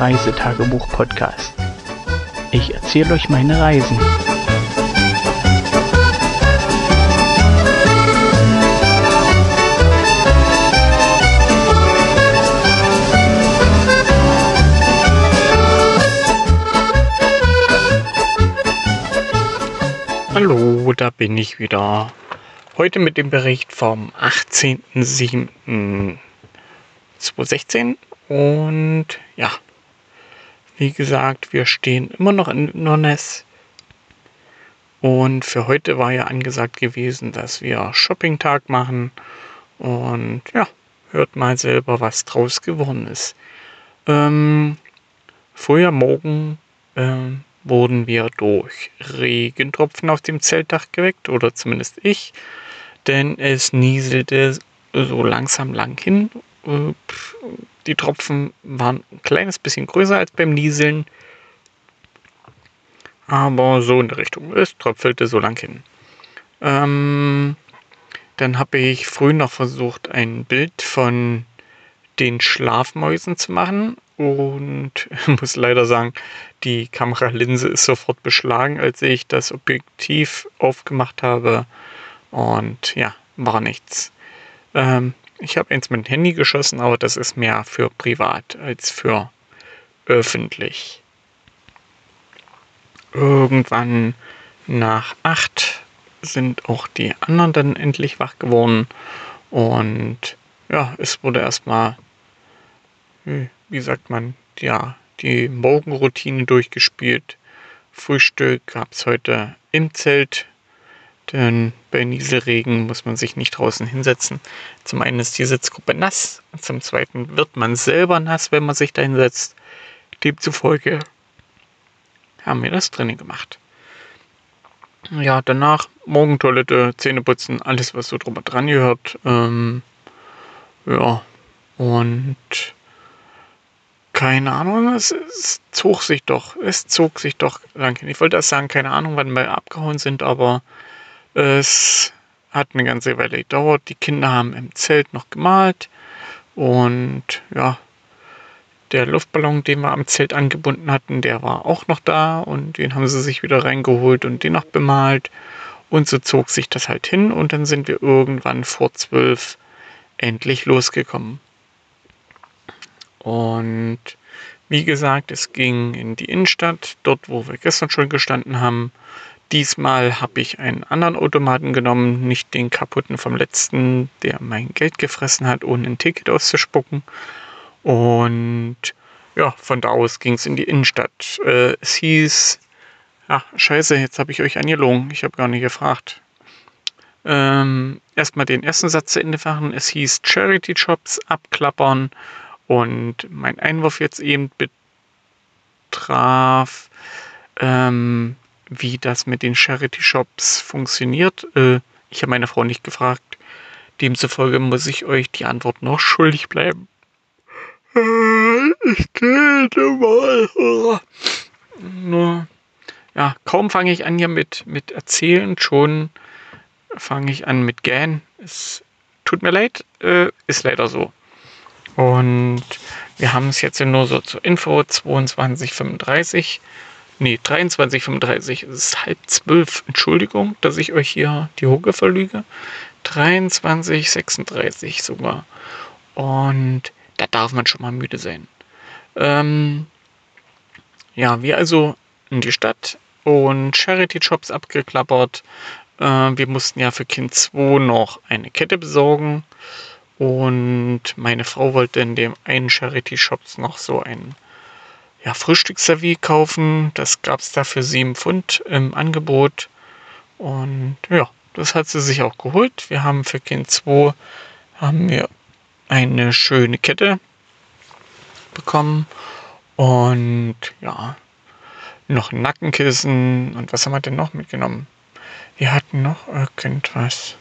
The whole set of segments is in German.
Reisetagebuch-Podcast. Ich erzähle euch meine Reisen. Hallo, da bin ich wieder. Heute mit dem Bericht vom 18.07.2016 und ja, wie gesagt, wir stehen immer noch in Nonnes und für heute war ja angesagt gewesen, dass wir Shopping-Tag machen und ja, hört mal selber, was draus geworden ist. Ähm, vorher morgen ähm, wurden wir durch Regentropfen auf dem Zeltdach geweckt, oder zumindest ich, denn es nieselte so langsam lang hin. Äh, die Tropfen waren ein kleines bisschen größer als beim Nieseln, aber so in der Richtung. Es tröpfelte so lang hin. Ähm, dann habe ich früh noch versucht, ein Bild von den Schlafmäusen zu machen und muss leider sagen, die Kameralinse ist sofort beschlagen, als ich das Objektiv aufgemacht habe. Und ja, war nichts. Ähm, ich habe eins mit dem Handy geschossen, aber das ist mehr für privat als für öffentlich. Irgendwann nach acht sind auch die anderen dann endlich wach geworden. Und ja, es wurde erstmal wie sagt man, ja, die Morgenroutine durchgespielt. Frühstück gab es heute im Zelt, denn bei Nieselregen muss man sich nicht draußen hinsetzen. Zum einen ist die Sitzgruppe nass, zum zweiten wird man selber nass, wenn man sich da hinsetzt. Demzufolge haben wir das drinnen gemacht. Ja, danach Morgentoilette, Zähneputzen, alles was so drüber dran gehört. Ähm, ja, und keine Ahnung, es, es, zog sich doch, es zog sich doch lang hin. Ich wollte erst sagen, keine Ahnung, wann wir abgehauen sind, aber es hat eine ganze Weile gedauert. Die Kinder haben im Zelt noch gemalt und ja, der Luftballon, den wir am Zelt angebunden hatten, der war auch noch da und den haben sie sich wieder reingeholt und den noch bemalt. Und so zog sich das halt hin und dann sind wir irgendwann vor zwölf endlich losgekommen. Und wie gesagt, es ging in die Innenstadt, dort wo wir gestern schon gestanden haben. Diesmal habe ich einen anderen Automaten genommen, nicht den kaputten vom letzten, der mein Geld gefressen hat, ohne ein Ticket auszuspucken. Und ja, von da aus ging es in die Innenstadt. Äh, es hieß, ach scheiße, jetzt habe ich euch angelogen, ich habe gar nicht gefragt. Ähm, erstmal den ersten Satz zu Ende machen. Es hieß Charity Shops abklappern und mein Einwurf jetzt eben betraf, ähm, wie das mit den Charity-Shops funktioniert. Äh, ich habe meine Frau nicht gefragt. Demzufolge muss ich euch die Antwort noch schuldig bleiben. Äh, ich täte mal. Nur, ja, kaum fange ich an hier mit, mit Erzählen, schon fange ich an mit Gähnen. Es tut mir leid, äh, ist leider so. Und wir haben es jetzt nur so zur Info 2235. Nee, 2335 es ist halb zwölf. Entschuldigung, dass ich euch hier die Hucke verlüge. 2336 sogar. Und da darf man schon mal müde sein. Ähm, ja, wir also in die Stadt und Charity-Shops abgeklappert. Äh, wir mussten ja für Kind 2 noch eine Kette besorgen. Und meine Frau wollte in dem einen Charity-Shops noch so ein ja, Frühstücksservie kaufen. Das gab es da für 7 Pfund im Angebot. Und ja, das hat sie sich auch geholt. Wir haben für Kind 2 haben wir eine schöne Kette bekommen. Und ja, noch ein Nackenkissen. Und was haben wir denn noch mitgenommen? Wir hatten noch irgendwas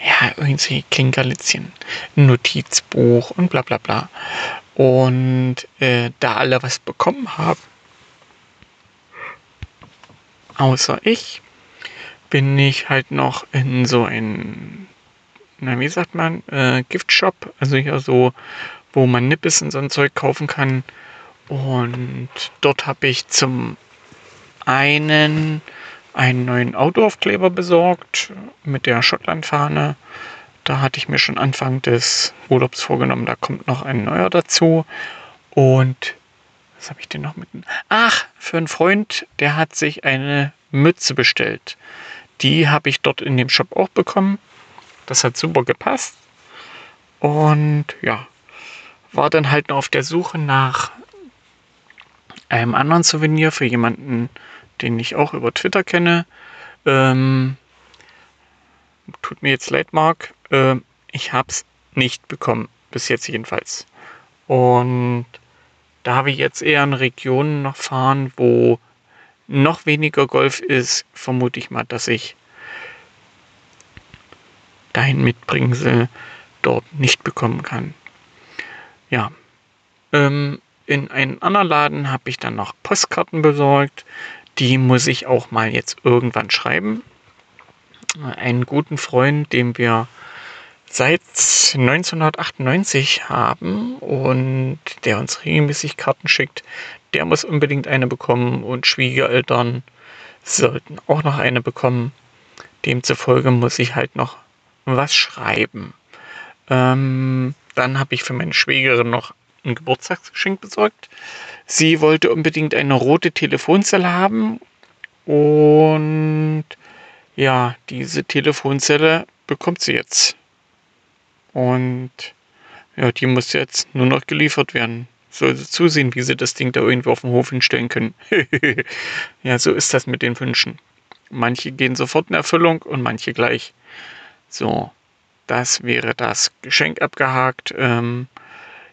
ja, irgendwie Klinkerlitzchen, Notizbuch und bla bla bla. Und äh, da alle was bekommen haben, außer ich, bin ich halt noch in so ein, na wie sagt man, äh, Giftshop, also hier so, wo man Nippes und so ein Zeug kaufen kann. Und dort habe ich zum einen einen neuen Autoaufkleber besorgt mit der Schottlandfahne. Da hatte ich mir schon Anfang des Urlaubs vorgenommen, da kommt noch ein neuer dazu. Und was habe ich denn noch mit? Ach, für einen Freund, der hat sich eine Mütze bestellt. Die habe ich dort in dem Shop auch bekommen. Das hat super gepasst. Und ja, war dann halt noch auf der Suche nach einem anderen Souvenir für jemanden, den ich auch über Twitter kenne. Ähm, tut mir jetzt leid, Marc. Äh, ich habe es nicht bekommen, bis jetzt jedenfalls. Und da habe ich jetzt eher in Regionen noch fahren, wo noch weniger Golf ist, vermute ich mal, dass ich dahin Mitbringsel dort nicht bekommen kann. Ja, ähm, in einen anderen Laden habe ich dann noch Postkarten besorgt. Die muss ich auch mal jetzt irgendwann schreiben. Einen guten Freund, den wir seit 1998 haben und der uns regelmäßig Karten schickt, der muss unbedingt eine bekommen und Schwiegereltern sollten auch noch eine bekommen. Demzufolge muss ich halt noch was schreiben. Ähm, dann habe ich für meine Schwägerin noch ein Geburtstagsgeschenk besorgt. Sie wollte unbedingt eine rote Telefonzelle haben und ja, diese Telefonzelle bekommt sie jetzt. Und ja, die muss jetzt nur noch geliefert werden. Sie zusehen, wie sie das Ding da irgendwo auf dem Hof hinstellen können. ja, so ist das mit den Wünschen. Manche gehen sofort in Erfüllung und manche gleich. So, das wäre das Geschenk abgehakt. Ähm,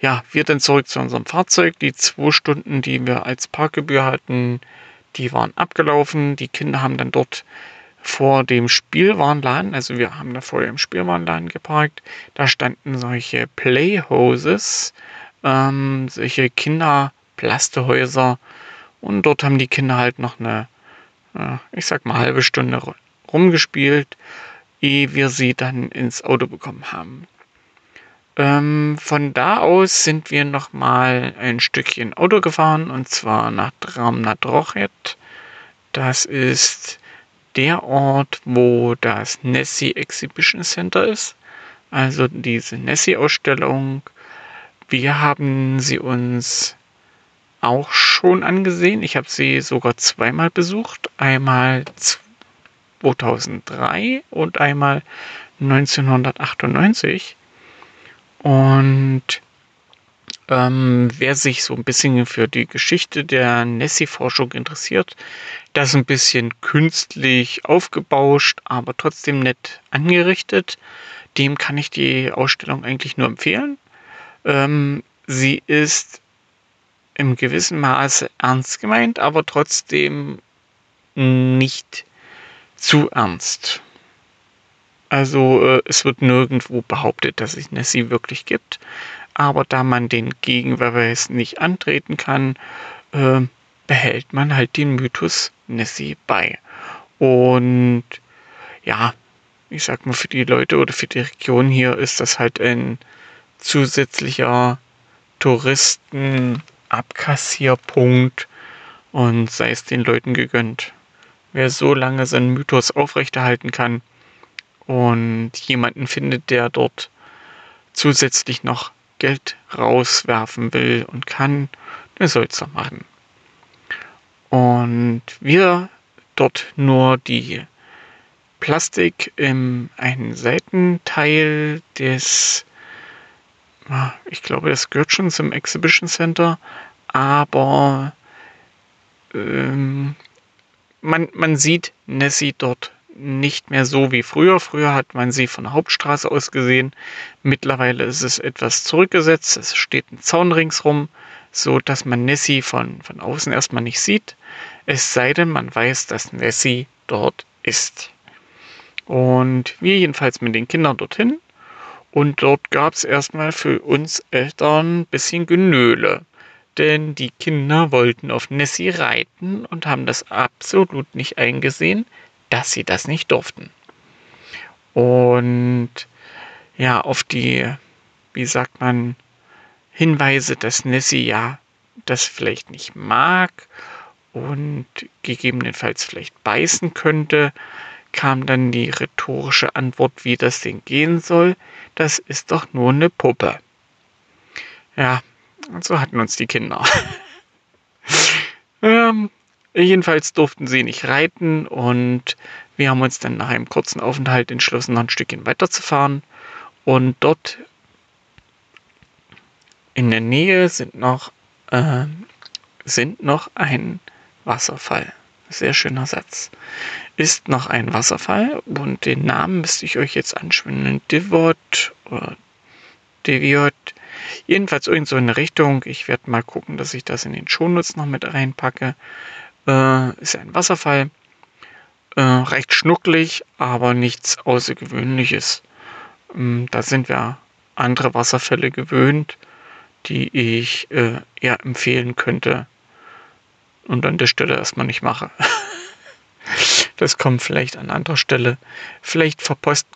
ja, wir dann zurück zu unserem Fahrzeug. Die zwei Stunden, die wir als Parkgebühr hatten, die waren abgelaufen. Die Kinder haben dann dort vor dem Spielwarenladen, also wir haben da vorher im Spielwarenladen geparkt, da standen solche Playhoses, ähm, solche Kinderplastehäuser und dort haben die Kinder halt noch eine, äh, ich sag mal, halbe Stunde rumgespielt, ehe wir sie dann ins Auto bekommen haben. Ähm, von da aus sind wir nochmal ein Stückchen Auto gefahren und zwar nach Dramnadrochet. Das ist der Ort, wo das Nessie Exhibition Center ist. Also diese Nessie-Ausstellung. Wir haben sie uns auch schon angesehen. Ich habe sie sogar zweimal besucht. Einmal 2003 und einmal 1998. Und ähm, wer sich so ein bisschen für die Geschichte der Nessie-Forschung interessiert, das ein bisschen künstlich aufgebauscht, aber trotzdem nett angerichtet, dem kann ich die Ausstellung eigentlich nur empfehlen. Ähm, sie ist im gewissen Maße ernst gemeint, aber trotzdem nicht zu ernst. Also äh, es wird nirgendwo behauptet, dass es Nessie wirklich gibt aber da man den Gegenbeweis nicht antreten kann, äh, behält man halt den Mythos Nessie bei. Und ja, ich sag mal, für die Leute oder für die Region hier ist das halt ein zusätzlicher Touristenabkassierpunkt und sei es den Leuten gegönnt. Wer so lange seinen Mythos aufrechterhalten kann und jemanden findet, der dort zusätzlich noch Geld rauswerfen will und kann, der soll es doch machen. Und wir dort nur die Plastik im einen Seitenteil des, ich glaube, das gehört schon zum Exhibition Center, aber ähm, man, man sieht Nessie dort nicht mehr so wie früher. Früher hat man sie von der Hauptstraße aus gesehen. Mittlerweile ist es etwas zurückgesetzt. Es steht ein Zaun ringsrum, so dass man Nessie von, von außen erstmal nicht sieht. Es sei denn, man weiß, dass Nessie dort ist. Und wir jedenfalls mit den Kindern dorthin. Und dort gab es erstmal für uns Eltern ein bisschen Genöle. Denn die Kinder wollten auf Nessie reiten und haben das absolut nicht eingesehen, dass sie das nicht durften. Und ja, auf die, wie sagt man, Hinweise, dass Nessie ja das vielleicht nicht mag und gegebenenfalls vielleicht beißen könnte, kam dann die rhetorische Antwort, wie das denn gehen soll. Das ist doch nur eine Puppe. Ja, und so hatten uns die Kinder. ähm, jedenfalls durften sie nicht reiten und wir haben uns dann nach einem kurzen Aufenthalt entschlossen, noch ein Stückchen weiterzufahren. Und dort in der Nähe sind noch, äh, sind noch ein Wasserfall. Sehr schöner Satz. Ist noch ein Wasserfall und den Namen müsste ich euch jetzt anschwimmen. Divot oder Deviot. Jedenfalls irgend so in eine Richtung. Ich werde mal gucken, dass ich das in den Shownotes noch mit reinpacke. Äh, ist ein Wasserfall. Äh, recht schnucklig, aber nichts Außergewöhnliches. Ähm, da sind wir andere Wasserfälle gewöhnt, die ich äh, eher empfehlen könnte und an der Stelle erstmal nicht mache. das kommt vielleicht an anderer Stelle. Vielleicht verpost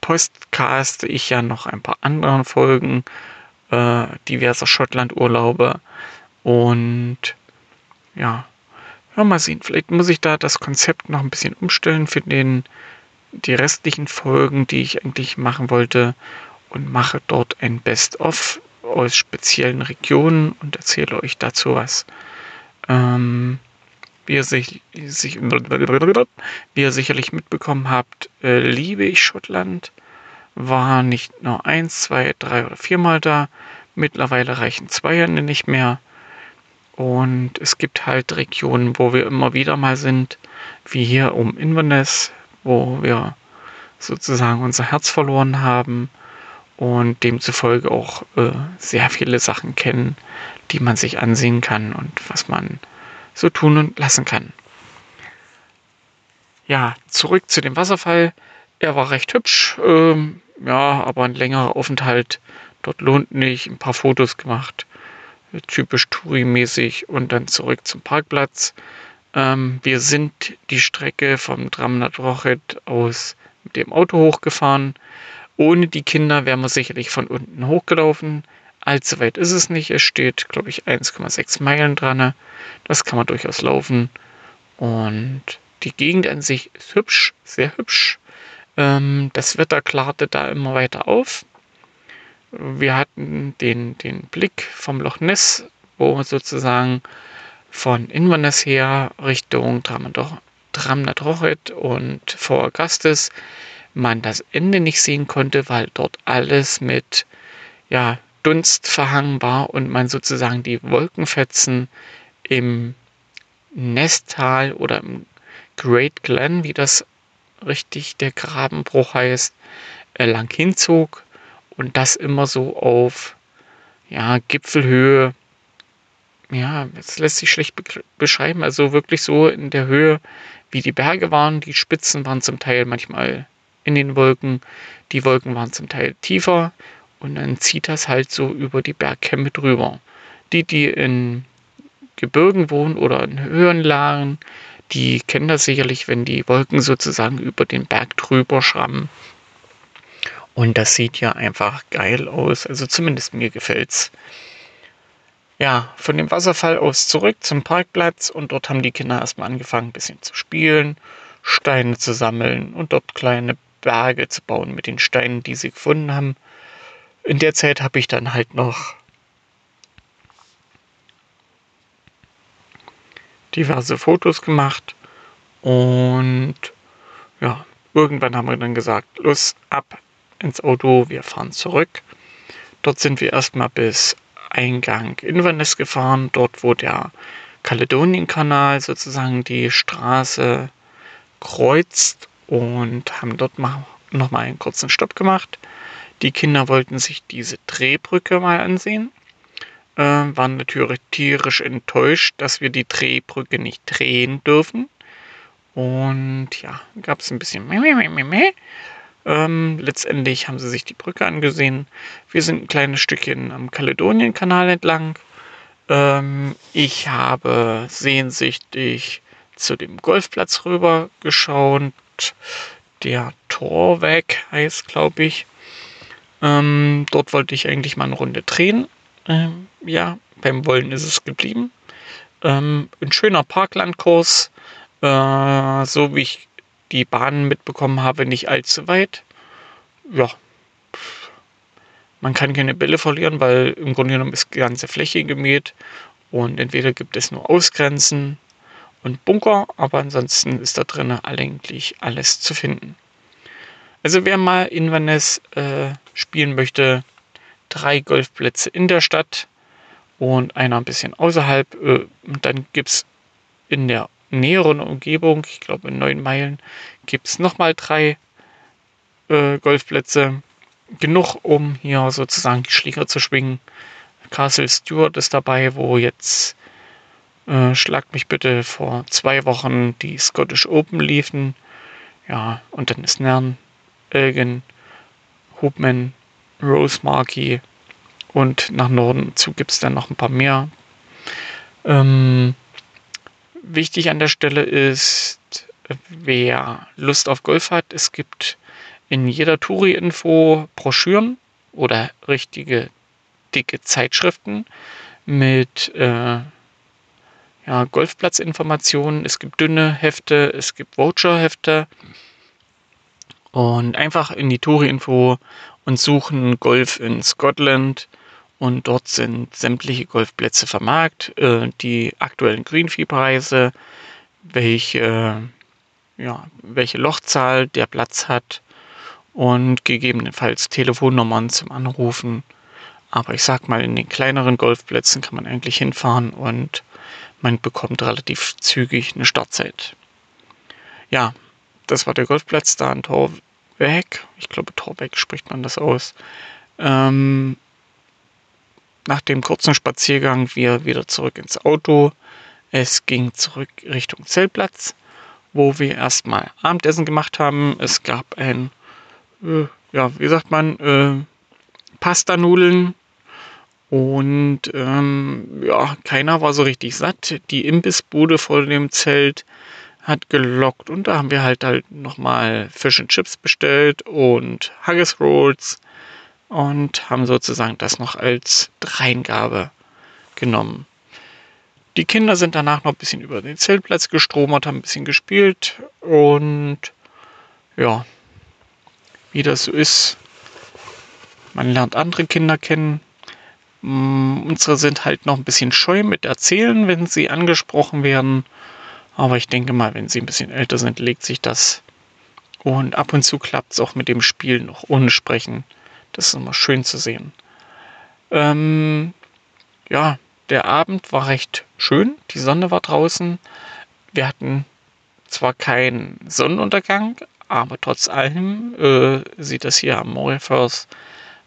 postcaste ich ja noch ein paar andere Folgen äh, diverser Schottland-Urlaube und ja, mal sehen. Vielleicht muss ich da das Konzept noch ein bisschen umstellen für den, die restlichen Folgen, die ich eigentlich machen wollte und mache dort ein Best-of aus speziellen Regionen und erzähle euch dazu was. Ähm, wie, ihr sich, sich, wie ihr sicherlich mitbekommen habt, äh, liebe ich Schottland. War nicht nur eins, zwei, drei oder viermal da. Mittlerweile reichen zwei Jahre nicht mehr. Und es gibt halt Regionen, wo wir immer wieder mal sind, wie hier um Inverness, wo wir sozusagen unser Herz verloren haben und demzufolge auch äh, sehr viele Sachen kennen, die man sich ansehen kann und was man so tun und lassen kann. Ja, zurück zu dem Wasserfall. Er war recht hübsch, ähm, ja, aber ein längerer Aufenthalt dort lohnt nicht. Ein paar Fotos gemacht, typisch Touri-mäßig und dann zurück zum Parkplatz. Ähm, wir sind die Strecke vom Dramnat aus mit dem Auto hochgefahren. Ohne die Kinder wären wir sicherlich von unten hochgelaufen. Allzu weit ist es nicht. Es steht, glaube ich, 1,6 Meilen dran. Das kann man durchaus laufen. Und die Gegend an sich ist hübsch, sehr hübsch. Ähm, das Wetter klarte da immer weiter auf. Wir hatten den, den Blick vom Loch Ness, wo sozusagen von Inverness her Richtung Dramnat und Vor Augustus man das Ende nicht sehen konnte, weil dort alles mit ja, Dunst verhangen war und man sozusagen die Wolkenfetzen im Nesttal oder im Great Glen, wie das richtig der Grabenbruch heißt, äh, lang hinzog und das immer so auf ja, Gipfelhöhe. Ja, das lässt sich schlecht beschreiben. Also wirklich so in der Höhe, wie die Berge waren. Die Spitzen waren zum Teil manchmal in den Wolken. Die Wolken waren zum Teil tiefer und dann zieht das halt so über die Bergkämme drüber. Die, die in Gebirgen wohnen oder in höheren Lagen, die kennen das sicherlich, wenn die Wolken sozusagen über den Berg drüber schrammen. Und das sieht ja einfach geil aus. Also zumindest mir gefällt's. Ja, von dem Wasserfall aus zurück zum Parkplatz und dort haben die Kinder erstmal angefangen, ein bisschen zu spielen, Steine zu sammeln und dort kleine Berge zu bauen mit den Steinen, die sie gefunden haben in der Zeit habe ich dann halt noch diverse Fotos gemacht und ja, irgendwann haben wir dann gesagt, los, ab ins Auto, wir fahren zurück. Dort sind wir erstmal bis Eingang Inverness gefahren, dort wo der Kaledonienkanal sozusagen die Straße kreuzt und haben dort mal nochmal einen kurzen Stopp gemacht. Die Kinder wollten sich diese Drehbrücke mal ansehen, äh, waren natürlich tierisch enttäuscht, dass wir die Drehbrücke nicht drehen dürfen. Und ja, gab es ein bisschen. Ähm, letztendlich haben sie sich die Brücke angesehen. Wir sind ein kleines Stückchen am Kaledonienkanal entlang. Ähm, ich habe sehnsüchtig zu dem Golfplatz rüber geschaut. Der Torweg heißt, glaube ich. Ähm, dort wollte ich eigentlich mal eine Runde drehen. Ähm, ja, beim Wollen ist es geblieben. Ähm, ein schöner Parklandkurs, äh, so wie ich die Bahnen mitbekommen habe, nicht allzu weit. Ja, man kann keine Bälle verlieren, weil im Grunde genommen ist die ganze Fläche gemäht und entweder gibt es nur Ausgrenzen und Bunker, aber ansonsten ist da drin eigentlich alles zu finden. Also wer mal Inverness äh, spielen möchte, drei Golfplätze in der Stadt und einer ein bisschen außerhalb. Äh, dann gibt es in der näheren Umgebung, ich glaube in neun Meilen, gibt es nochmal drei äh, Golfplätze. Genug, um hier sozusagen die Schläger zu schwingen. Castle Stewart ist dabei, wo jetzt äh, schlagt mich bitte vor zwei Wochen die Scottish Open liefen. Ja, und dann ist Nern, Elgin, Hubman, Rosemarkie und nach Norden zu gibt es dann noch ein paar mehr. Ähm, wichtig an der Stelle ist, wer Lust auf Golf hat, es gibt in jeder Touri-Info Broschüren oder richtige dicke Zeitschriften mit äh, ja, Golfplatzinformationen. Es gibt dünne Hefte, es gibt Voucher-Hefte. Und einfach in die Touri-Info und suchen Golf in Scotland. Und dort sind sämtliche Golfplätze vermarkt, äh, die aktuellen Greenfee-Preise, welche, ja, welche Lochzahl der Platz hat und gegebenenfalls Telefonnummern zum Anrufen. Aber ich sag mal, in den kleineren Golfplätzen kann man eigentlich hinfahren und man bekommt relativ zügig eine Startzeit. Ja, das war der Golfplatz da in Torweg. Ich glaube, Torweg spricht man das aus. Ähm, nach dem kurzen Spaziergang wir wieder zurück ins Auto. Es ging zurück Richtung Zeltplatz, wo wir erstmal Abendessen gemacht haben. Es gab ein, äh, ja, wie sagt man, äh, Pasta-Nudeln und ähm, ja, keiner war so richtig satt. Die Imbissbude vor dem Zelt hat gelockt und da haben wir halt halt nochmal Fish and Chips bestellt und Haggis Rolls und haben sozusagen das noch als Dreingabe genommen. Die Kinder sind danach noch ein bisschen über den Zeltplatz gestromert, haben ein bisschen gespielt und ja, wie das so ist, man lernt andere Kinder kennen, Mm, unsere sind halt noch ein bisschen scheu mit Erzählen, wenn sie angesprochen werden. Aber ich denke mal, wenn sie ein bisschen älter sind, legt sich das. Und ab und zu klappt es auch mit dem Spiel noch ohne Sprechen. Das ist immer schön zu sehen. Ähm, ja, der Abend war recht schön. Die Sonne war draußen. Wir hatten zwar keinen Sonnenuntergang, aber trotz allem äh, sieht das hier am Mauritius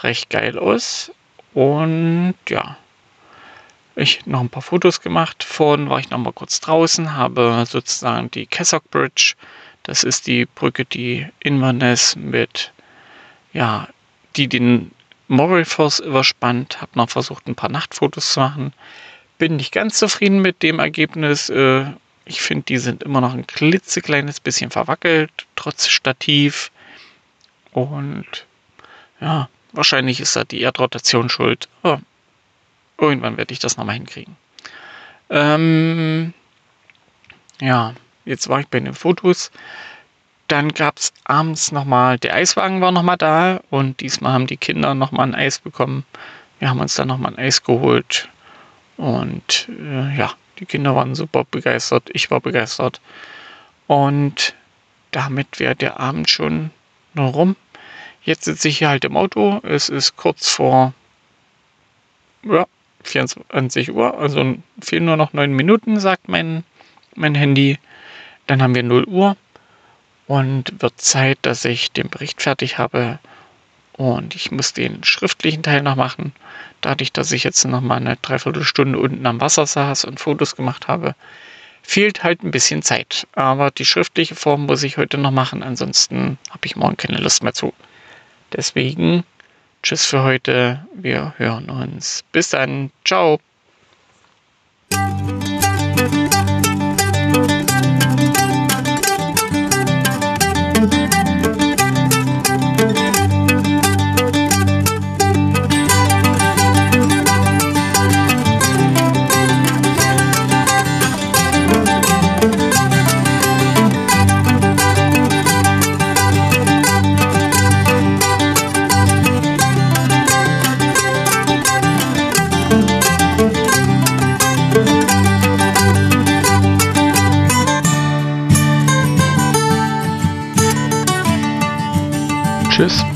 recht geil aus. Und ja, ich noch ein paar Fotos gemacht. Vorhin war ich noch mal kurz draußen, habe sozusagen die Cassock Bridge. Das ist die Brücke, die Inverness mit, ja, die den Moral überspannt. Habe noch versucht, ein paar Nachtfotos zu machen. Bin nicht ganz zufrieden mit dem Ergebnis. Äh, ich finde, die sind immer noch ein klitzekleines bisschen verwackelt, trotz Stativ. Und ja, Wahrscheinlich ist da die Erdrotation schuld. Oh, irgendwann werde ich das nochmal hinkriegen. Ähm, ja, jetzt war ich bei den Fotos. Dann gab es abends nochmal, der Eiswagen war nochmal da und diesmal haben die Kinder nochmal ein Eis bekommen. Wir haben uns dann nochmal ein Eis geholt und äh, ja, die Kinder waren super begeistert, ich war begeistert. Und damit wäre der Abend schon noch rum. Jetzt sitze ich hier halt im Auto. Es ist kurz vor ja, 24 Uhr, also fehlen nur noch 9 Minuten, sagt mein, mein Handy. Dann haben wir 0 Uhr und wird Zeit, dass ich den Bericht fertig habe. Und ich muss den schriftlichen Teil noch machen. Dadurch, dass ich jetzt noch mal eine Dreiviertelstunde unten am Wasser saß und Fotos gemacht habe, fehlt halt ein bisschen Zeit. Aber die schriftliche Form muss ich heute noch machen. Ansonsten habe ich morgen keine Lust mehr zu. Deswegen, tschüss für heute. Wir hören uns. Bis dann. Ciao.